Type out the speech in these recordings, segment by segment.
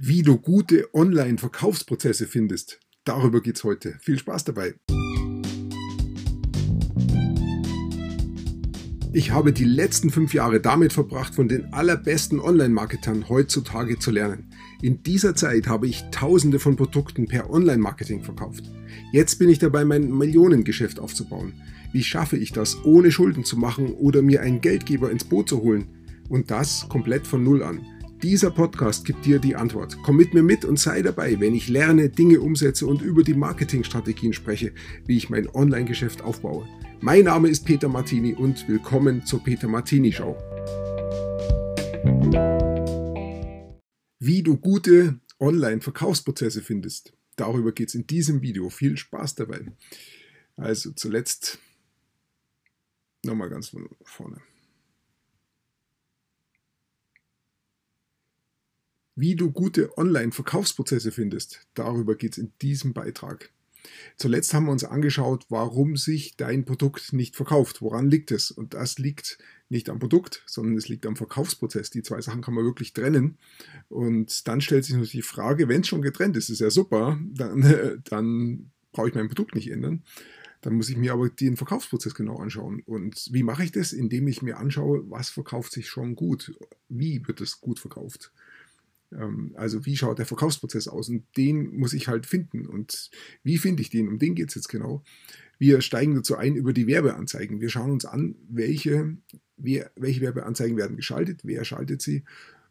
Wie du gute Online-Verkaufsprozesse findest, darüber geht es heute. Viel Spaß dabei! Ich habe die letzten fünf Jahre damit verbracht, von den allerbesten Online-Marketern heutzutage zu lernen. In dieser Zeit habe ich tausende von Produkten per Online-Marketing verkauft. Jetzt bin ich dabei, mein Millionengeschäft aufzubauen. Wie schaffe ich das, ohne Schulden zu machen oder mir einen Geldgeber ins Boot zu holen? Und das komplett von Null an. Dieser Podcast gibt dir die Antwort. Komm mit mir mit und sei dabei, wenn ich lerne, Dinge umsetze und über die Marketingstrategien spreche, wie ich mein Online-Geschäft aufbaue. Mein Name ist Peter Martini und willkommen zur Peter Martini Show. Wie du gute Online-Verkaufsprozesse findest, darüber geht es in diesem Video. Viel Spaß dabei. Also zuletzt nochmal ganz von vorne. Wie du gute Online-Verkaufsprozesse findest, darüber geht es in diesem Beitrag. Zuletzt haben wir uns angeschaut, warum sich dein Produkt nicht verkauft. Woran liegt es? Und das liegt nicht am Produkt, sondern es liegt am Verkaufsprozess. Die zwei Sachen kann man wirklich trennen. Und dann stellt sich natürlich die Frage, wenn es schon getrennt ist, ist ja super, dann, dann brauche ich mein Produkt nicht ändern. Dann muss ich mir aber den Verkaufsprozess genau anschauen. Und wie mache ich das? Indem ich mir anschaue, was verkauft sich schon gut? Wie wird es gut verkauft? Ähm, also wie schaut der Verkaufsprozess aus? Und den muss ich halt finden. Und wie finde ich den? Um den geht es jetzt genau. Wir steigen dazu ein über die Werbeanzeigen. Wir schauen uns an, welche, wer, welche Werbeanzeigen werden geschaltet, wer schaltet sie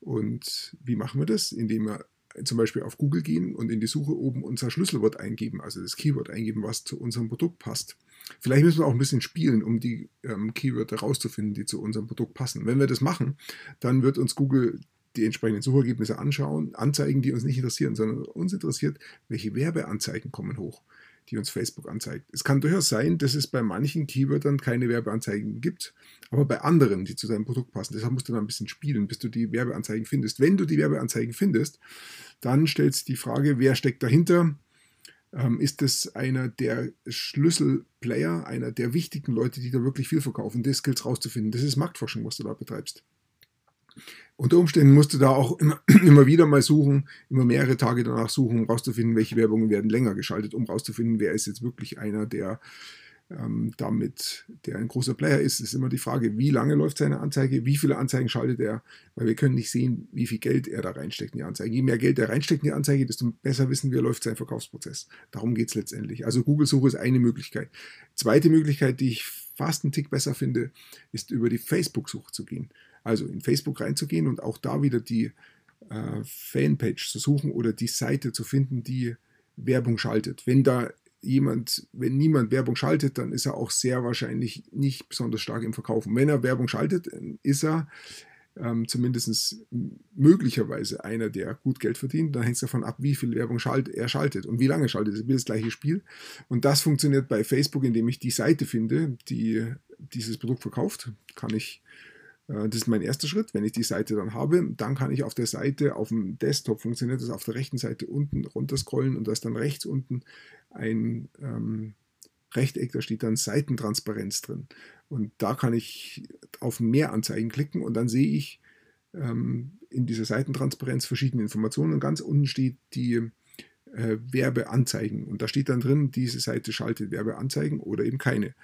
und wie machen wir das? Indem wir zum Beispiel auf Google gehen und in die Suche oben unser Schlüsselwort eingeben, also das Keyword eingeben, was zu unserem Produkt passt. Vielleicht müssen wir auch ein bisschen spielen, um die ähm, Keywörter rauszufinden, die zu unserem Produkt passen. Wenn wir das machen, dann wird uns Google die entsprechenden Suchergebnisse anschauen, Anzeigen, die uns nicht interessieren, sondern uns interessiert, welche Werbeanzeigen kommen hoch, die uns Facebook anzeigt. Es kann durchaus sein, dass es bei manchen Keywordern keine Werbeanzeigen gibt, aber bei anderen, die zu deinem Produkt passen. Deshalb musst du da ein bisschen spielen, bis du die Werbeanzeigen findest. Wenn du die Werbeanzeigen findest, dann stellst du die Frage, wer steckt dahinter? Ähm, ist es einer der Schlüsselplayer, einer der wichtigen Leute, die da wirklich viel verkaufen? Das gilt rauszufinden. Das ist Marktforschung, was du da betreibst. Unter Umständen musst du da auch immer, immer wieder mal suchen, immer mehrere Tage danach suchen, um rauszufinden, welche Werbungen werden länger geschaltet, um rauszufinden, wer ist jetzt wirklich einer, der ähm, damit, der ein großer Player ist, ist immer die Frage, wie lange läuft seine Anzeige, wie viele Anzeigen schaltet er, weil wir können nicht sehen, wie viel Geld er da reinsteckt in die Anzeige. Je mehr Geld er reinsteckt in die Anzeige, desto besser wissen wir, läuft sein Verkaufsprozess. Darum geht es letztendlich. Also Google-Suche ist eine Möglichkeit. Zweite Möglichkeit, die ich fast einen Tick besser finde, ist über die Facebook-Suche zu gehen. Also in Facebook reinzugehen und auch da wieder die äh, Fanpage zu suchen oder die Seite zu finden, die Werbung schaltet. Wenn da jemand, wenn niemand Werbung schaltet, dann ist er auch sehr wahrscheinlich nicht besonders stark im Verkaufen. Wenn er Werbung schaltet, ist er ähm, zumindest möglicherweise einer, der gut Geld verdient. Dann hängt es davon ab, wie viel Werbung schalt, er schaltet und wie lange schaltet. Das ist das gleiche Spiel. Und das funktioniert bei Facebook, indem ich die Seite finde, die dieses Produkt verkauft. Kann ich das ist mein erster Schritt. Wenn ich die Seite dann habe, dann kann ich auf der Seite, auf dem Desktop funktioniert das auf der rechten Seite unten runter scrollen und da ist dann rechts unten ein ähm, Rechteck, da steht dann Seitentransparenz drin. Und da kann ich auf mehr Anzeigen klicken und dann sehe ich ähm, in dieser Seitentransparenz verschiedene Informationen und ganz unten steht die äh, Werbeanzeigen. Und da steht dann drin, diese Seite schaltet Werbeanzeigen oder eben keine.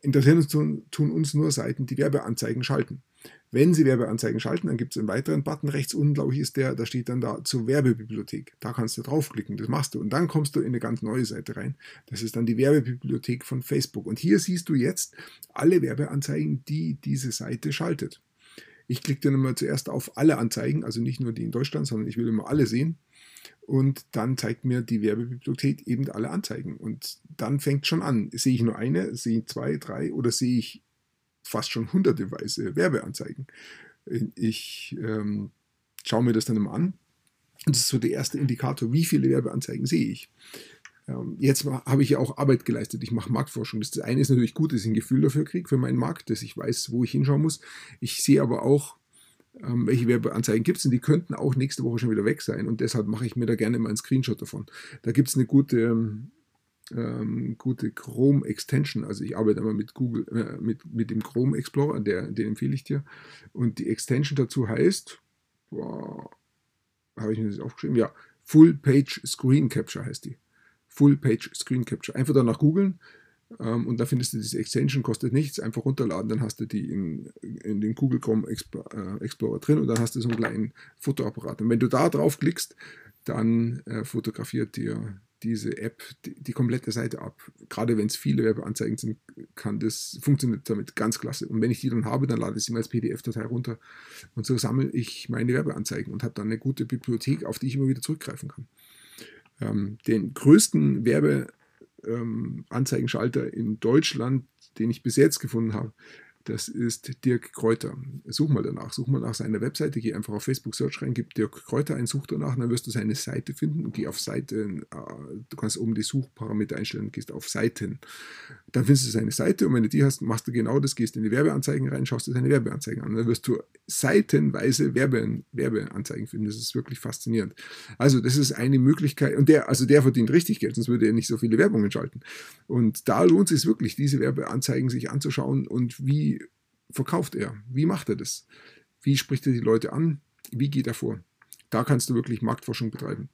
Interessieren tun uns nur Seiten, die Werbeanzeigen schalten. Wenn Sie Werbeanzeigen schalten, dann gibt es einen weiteren Button rechts unten, glaube ich, ist der, da steht dann da zur Werbebibliothek. Da kannst du draufklicken, das machst du und dann kommst du in eine ganz neue Seite rein. Das ist dann die Werbebibliothek von Facebook. Und hier siehst du jetzt alle Werbeanzeigen, die diese Seite schaltet. Ich klicke dann immer zuerst auf alle Anzeigen, also nicht nur die in Deutschland, sondern ich will immer alle sehen. Und dann zeigt mir die Werbebibliothek eben alle Anzeigen. Und dann fängt schon an. Sehe ich nur eine, sehe ich zwei, drei oder sehe ich fast schon hunderteweise Werbeanzeigen. Ich ähm, schaue mir das dann immer an. Und das ist so der erste Indikator, wie viele Werbeanzeigen sehe ich. Ähm, jetzt habe ich ja auch Arbeit geleistet. Ich mache Marktforschung. Das eine ist natürlich gut, dass ich ein Gefühl dafür kriege, für meinen Markt, dass ich weiß, wo ich hinschauen muss. Ich sehe aber auch, ähm, welche Werbeanzeigen gibt es und die könnten auch nächste Woche schon wieder weg sein. Und deshalb mache ich mir da gerne mal einen Screenshot davon. Da gibt es eine gute ähm, ähm, gute Chrome Extension. Also ich arbeite immer mit Google, äh, mit, mit dem Chrome Explorer, der, den empfehle ich dir. Und die Extension dazu heißt, boah, habe ich mir das aufgeschrieben? Ja, Full Page Screen Capture heißt die. Full Page Screen Capture. Einfach danach googeln ähm, und da findest du diese Extension, kostet nichts, einfach runterladen, dann hast du die in, in den Google Chrome äh, Explorer drin und dann hast du so einen kleinen Fotoapparat. Und wenn du da draufklickst, dann äh, fotografiert dir diese App die, die, komplette Seite ab. Gerade wenn es viele Werbeanzeigen sind, kann das funktioniert damit ganz klasse. Und wenn ich die dann habe, dann lade ich sie mir als PDF-Datei runter und so sammle ich meine Werbeanzeigen und habe dann eine gute Bibliothek, auf die ich immer wieder zurückgreifen kann. Ähm, den größten Werbeanzeigenschalter ähm, in Deutschland, den ich bis jetzt gefunden habe, das ist Dirk Kräuter. Such mal danach, such mal nach seiner Webseite, geh einfach auf Facebook Search rein, gib Dirk Kräuter ein, such danach, dann wirst du seine Seite finden geh auf Seite, äh, du kannst oben die Suchparameter einstellen, gehst auf Seiten. Dann findest du seine Seite und wenn du die hast, machst du genau das, gehst in die Werbeanzeigen rein, schaust dir seine Werbeanzeigen an. Dann wirst du seitenweise Werbe, Werbeanzeigen finden. Das ist wirklich faszinierend. Also, das ist eine Möglichkeit, und der, also der verdient richtig Geld, sonst würde er nicht so viele Werbungen schalten. Und da lohnt es sich wirklich, diese Werbeanzeigen sich anzuschauen und wie verkauft er? Wie macht er das? Wie spricht er die Leute an? Wie geht er vor? Da kannst du wirklich Marktforschung betreiben.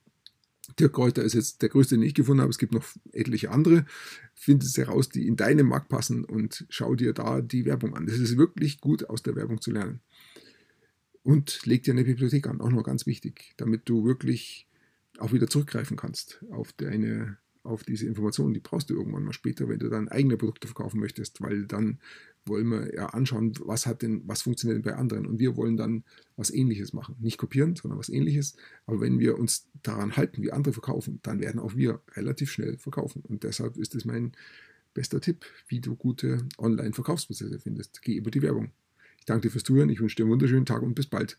Dirk Kräuter ist jetzt der größte, den ich gefunden habe. Es gibt noch etliche andere. Finde es heraus, die in deinen Markt passen und schau dir da die Werbung an. Das ist wirklich gut, aus der Werbung zu lernen. Und leg dir eine Bibliothek an, auch noch ganz wichtig, damit du wirklich auch wieder zurückgreifen kannst auf deine auf diese Informationen. Die brauchst du irgendwann mal später, wenn du dann eigene Produkte verkaufen möchtest, weil dann wollen wir ja anschauen, was hat denn, was funktioniert denn bei anderen. Und wir wollen dann was ähnliches machen. Nicht kopieren, sondern was ähnliches. Aber wenn wir uns daran halten, wie andere verkaufen, dann werden auch wir relativ schnell verkaufen. Und deshalb ist es mein bester Tipp, wie du gute Online-Verkaufsprozesse findest. Geh über die Werbung. Ich danke dir fürs Zuhören, ich wünsche dir einen wunderschönen Tag und bis bald.